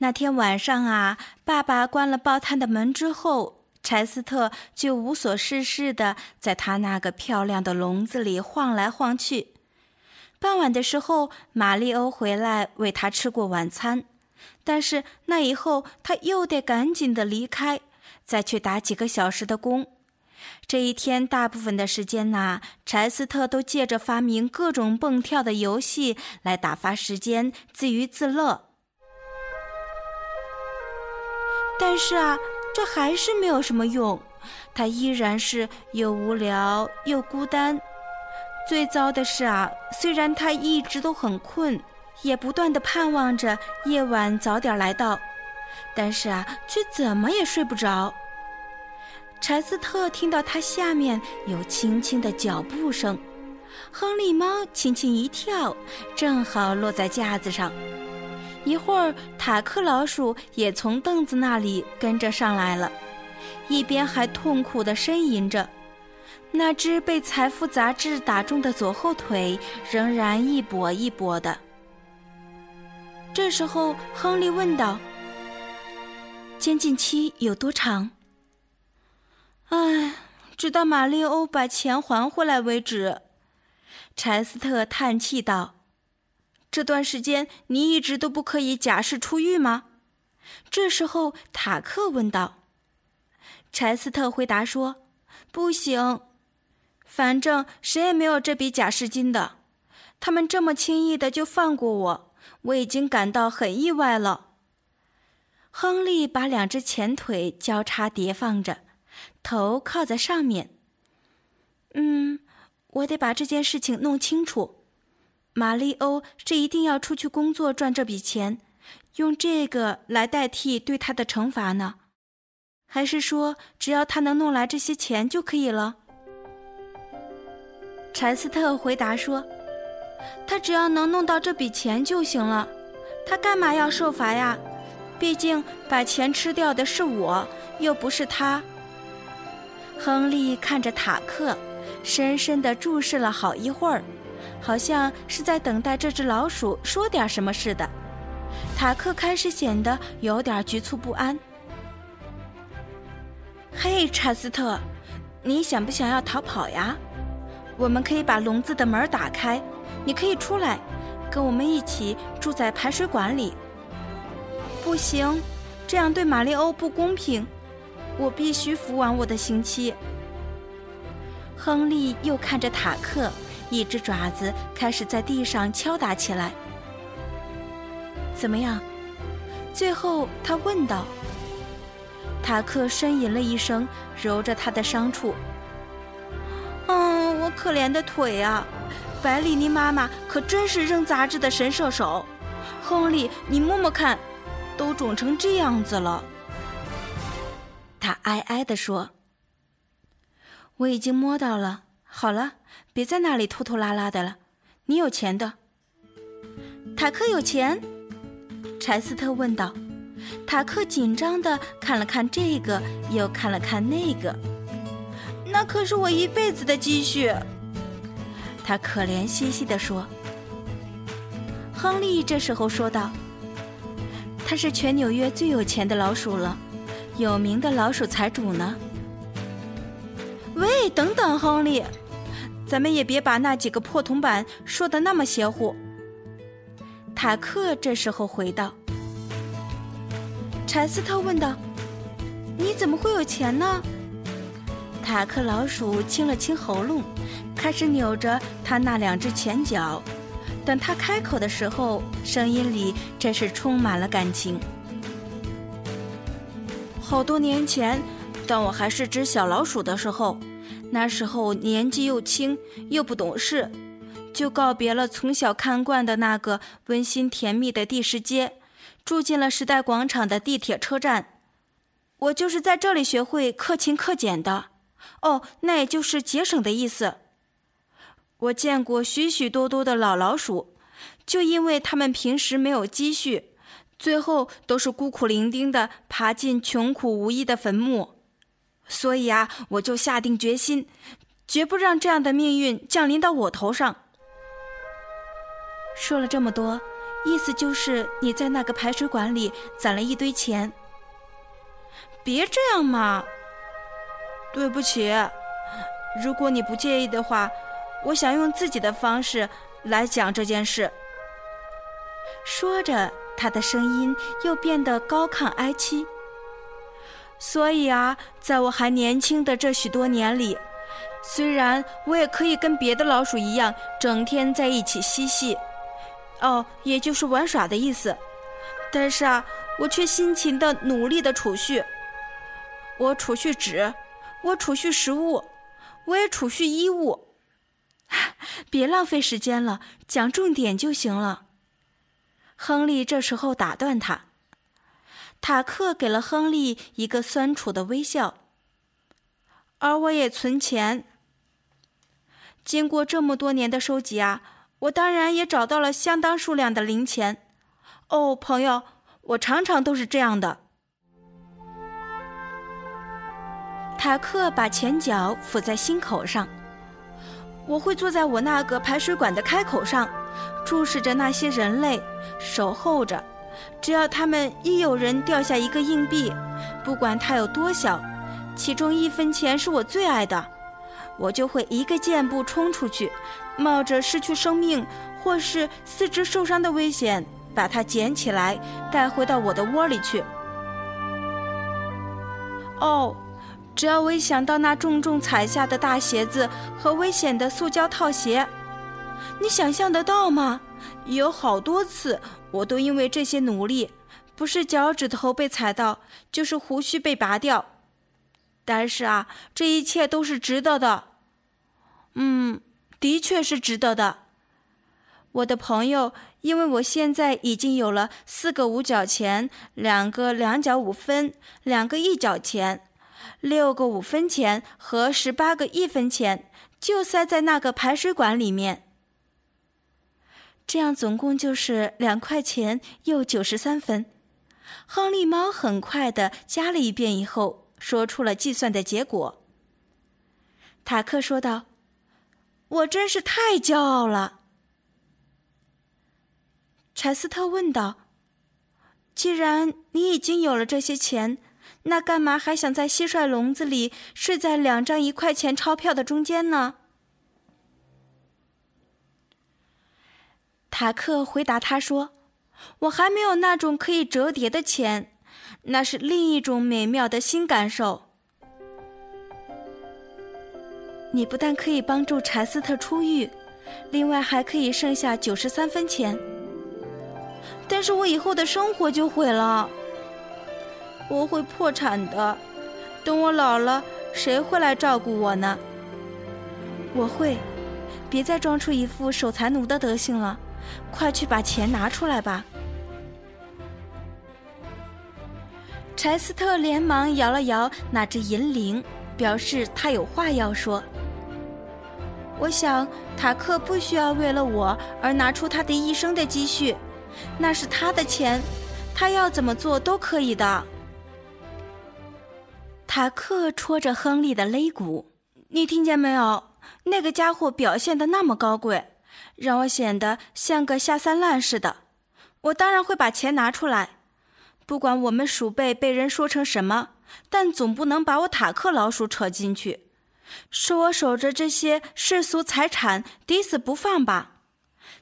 那天晚上啊，爸爸关了报摊的门之后，柴斯特就无所事事的在他那个漂亮的笼子里晃来晃去。傍晚的时候，玛丽欧回来喂他吃过晚餐，但是那以后他又得赶紧的离开，再去打几个小时的工。这一天大部分的时间呐，柴斯特都借着发明各种蹦跳的游戏来打发时间，自娱自乐。但是啊，这还是没有什么用，他依然是又无聊又孤单。最糟的是啊，虽然他一直都很困，也不断的盼望着夜晚早点来到，但是啊，却怎么也睡不着。柴斯特听到他下面有轻轻的脚步声，亨利猫轻轻一跳，正好落在架子上。一会儿，塔克老鼠也从凳子那里跟着上来了，一边还痛苦地呻吟着。那只被《财富》杂志打中的左后腿仍然一跛一跛的。这时候，亨利问道：“监禁期有多长？”“唉，直到玛丽欧把钱还回来为止。”柴斯特叹气道。这段时间你一直都不可以假释出狱吗？这时候塔克问道。柴斯特回答说：“不行，反正谁也没有这笔假释金的。他们这么轻易的就放过我，我已经感到很意外了。”亨利把两只前腿交叉叠放着，头靠在上面。嗯，我得把这件事情弄清楚。玛丽欧是一定要出去工作赚这笔钱，用这个来代替对他的惩罚呢，还是说只要他能弄来这些钱就可以了？柴斯特回答说：“他只要能弄到这笔钱就行了，他干嘛要受罚呀？毕竟把钱吃掉的是我，又不是他。”亨利看着塔克，深深地注视了好一会儿。好像是在等待这只老鼠说点什么似的，塔克开始显得有点局促不安。嘿，查斯特，你想不想要逃跑呀？我们可以把笼子的门打开，你可以出来，跟我们一起住在排水管里。不行，这样对玛丽欧不公平，我必须服完我的刑期。亨利又看着塔克。一只爪子开始在地上敲打起来。怎么样？最后他问道。塔克呻吟了一声，揉着他的伤处。嗯，我可怜的腿啊！百里尼妈妈可真是扔杂志的神射手。亨利，你摸摸看，都肿成这样子了。他哀哀地说：“我已经摸到了。”好了，别在那里拖拖拉拉的了。你有钱的，塔克有钱。柴斯特问道。塔克紧张的看了看这个，又看了看那个。那可是我一辈子的积蓄。他可怜兮兮地说。亨利这时候说道：“他是全纽约最有钱的老鼠了，有名的老鼠财主呢。”喂，等等，亨利，咱们也别把那几个破铜板说的那么邪乎。塔克这时候回道。柴斯特问道：“你怎么会有钱呢？”塔克老鼠清了清喉咙，开始扭着他那两只前脚。等他开口的时候，声音里真是充满了感情。好多年前，当我还是只小老鼠的时候，那时候年纪又轻又不懂事，就告别了从小看惯的那个温馨甜蜜的地市街，住进了时代广场的地铁车站。我就是在这里学会克勤克俭的。哦，那也就是节省的意思。我见过许许多多的老老鼠，就因为他们平时没有积蓄，最后都是孤苦伶仃的爬进穷苦无依的坟墓。所以啊，我就下定决心，绝不让这样的命运降临到我头上。说了这么多，意思就是你在那个排水管里攒了一堆钱。别这样嘛！对不起，如果你不介意的话。我想用自己的方式来讲这件事。说着，他的声音又变得高亢哀凄。所以啊，在我还年轻的这许多年里，虽然我也可以跟别的老鼠一样，整天在一起嬉戏，哦，也就是玩耍的意思，但是啊，我却辛勤的努力的储蓄。我储蓄纸，我储蓄食物，我也储蓄衣物。别浪费时间了，讲重点就行了。亨利这时候打断他。塔克给了亨利一个酸楚的微笑。而我也存钱。经过这么多年的收集啊，我当然也找到了相当数量的零钱。哦，朋友，我常常都是这样的。塔克把前脚抚在心口上。我会坐在我那个排水管的开口上，注视着那些人类，守候着。只要他们一有人掉下一个硬币，不管它有多小，其中一分钱是我最爱的，我就会一个箭步冲出去，冒着失去生命或是四肢受伤的危险，把它捡起来带回到我的窝里去。哦。只要我一想到那重重踩下的大鞋子和危险的塑胶套鞋，你想象得到吗？有好多次，我都因为这些努力，不是脚趾头被踩到，就是胡须被拔掉。但是啊，这一切都是值得的。嗯，的确是值得的。我的朋友，因为我现在已经有了四个五角钱，两个两角五分，两个一角钱。六个五分钱和十八个一分钱就塞在那个排水管里面，这样总共就是两块钱又九十三分。亨利猫很快的加了一遍以后，说出了计算的结果。塔克说道：“我真是太骄傲了。”柴斯特问道：“既然你已经有了这些钱？”那干嘛还想在蟋蟀笼子里睡在两张一块钱钞票的中间呢？塔克回答他说：“我还没有那种可以折叠的钱，那是另一种美妙的新感受。你不但可以帮助柴斯特出狱，另外还可以剩下九十三分钱。但是我以后的生活就毁了。”我会破产的，等我老了，谁会来照顾我呢？我会，别再装出一副守财奴的德行了，快去把钱拿出来吧。柴斯特连忙摇了摇那只银铃，表示他有话要说。我想塔克不需要为了我而拿出他的一生的积蓄，那是他的钱，他要怎么做都可以的。塔克戳着亨利的肋骨，你听见没有？那个家伙表现的那么高贵，让我显得像个下三滥似的。我当然会把钱拿出来，不管我们鼠辈被人说成什么，但总不能把我塔克老鼠扯进去，说我守着这些世俗财产抵死不放吧？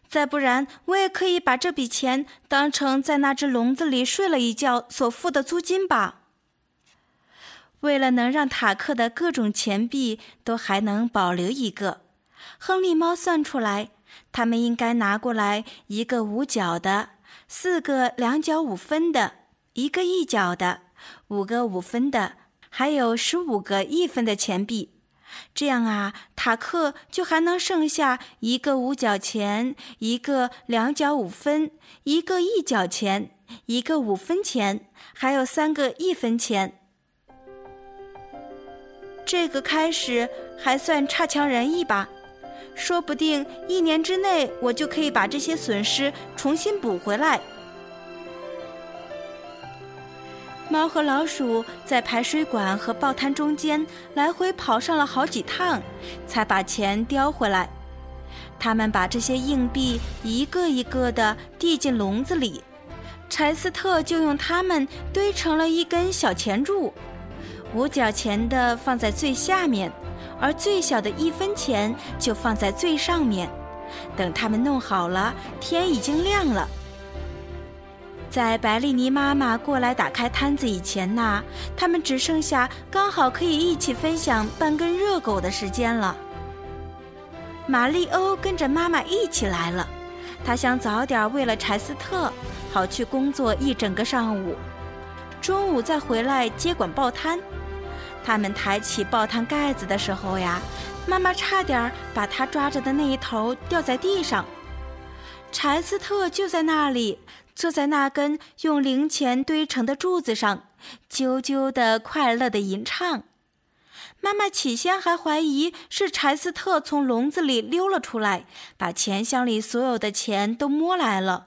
再不然，我也可以把这笔钱当成在那只笼子里睡了一觉所付的租金吧。为了能让塔克的各种钱币都还能保留一个，亨利猫算出来，他们应该拿过来一个五角的，四个两角五分的，一个一角的，五个五分的，还有十五个一分的钱币。这样啊，塔克就还能剩下一个五角钱，一个两角五分，一个一角钱，一个五分钱，还有三个一分钱。这个开始还算差强人意吧，说不定一年之内我就可以把这些损失重新补回来。猫和老鼠在排水管和报摊中间来回跑上了好几趟，才把钱叼回来。他们把这些硬币一个一个的递进笼子里，柴斯特就用它们堆成了一根小钱柱。五角钱的放在最下面，而最小的一分钱就放在最上面。等他们弄好了，天已经亮了。在白丽妮妈妈过来打开摊子以前呐，他们只剩下刚好可以一起分享半根热狗的时间了。玛丽欧跟着妈妈一起来了，她想早点喂了柴斯特，好去工作一整个上午，中午再回来接管报摊。他们抬起报摊盖子的时候呀，妈妈差点把他抓着的那一头掉在地上。柴斯特就在那里。坐在那根用零钱堆成的柱子上，啾啾的快乐的吟唱。妈妈起先还怀疑是柴斯特从笼子里溜了出来，把钱箱里所有的钱都摸来了。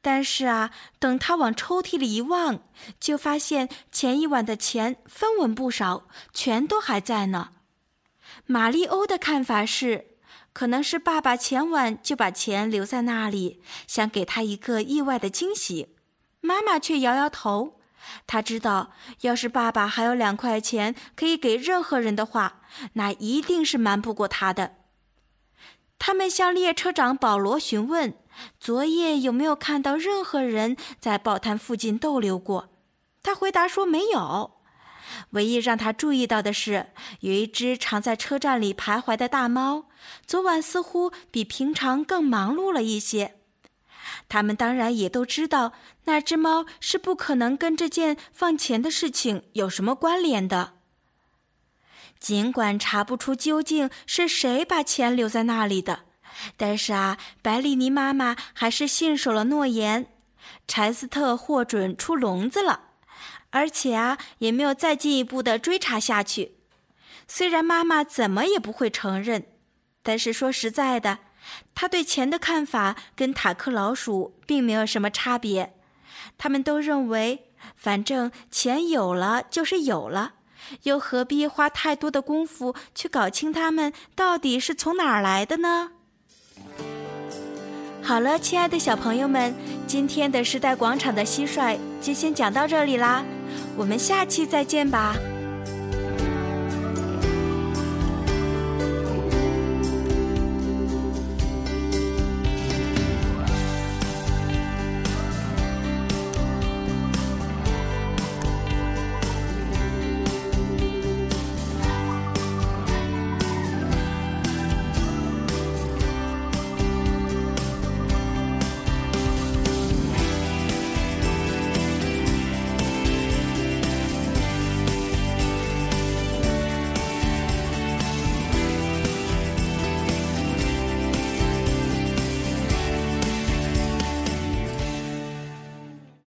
但是啊，等他往抽屉里一望，就发现前一晚的钱分文不少，全都还在呢。玛丽欧的看法是。可能是爸爸前晚就把钱留在那里，想给他一个意外的惊喜。妈妈却摇摇头，她知道，要是爸爸还有两块钱可以给任何人的话，那一定是瞒不过他的。他们向列车长保罗询问，昨夜有没有看到任何人在报摊附近逗留过。他回答说没有。唯一让他注意到的是，有一只常在车站里徘徊的大猫，昨晚似乎比平常更忙碌了一些。他们当然也都知道，那只猫是不可能跟这件放钱的事情有什么关联的。尽管查不出究竟是谁把钱留在那里的，但是啊，白丽妮妈妈还是信守了诺言，柴斯特获准出笼子了。而且啊，也没有再进一步的追查下去。虽然妈妈怎么也不会承认，但是说实在的，她对钱的看法跟塔克老鼠并没有什么差别。他们都认为，反正钱有了就是有了，又何必花太多的功夫去搞清它们到底是从哪儿来的呢？好了，亲爱的小朋友们，今天的时代广场的蟋蟀就先讲到这里啦。我们下期再见吧。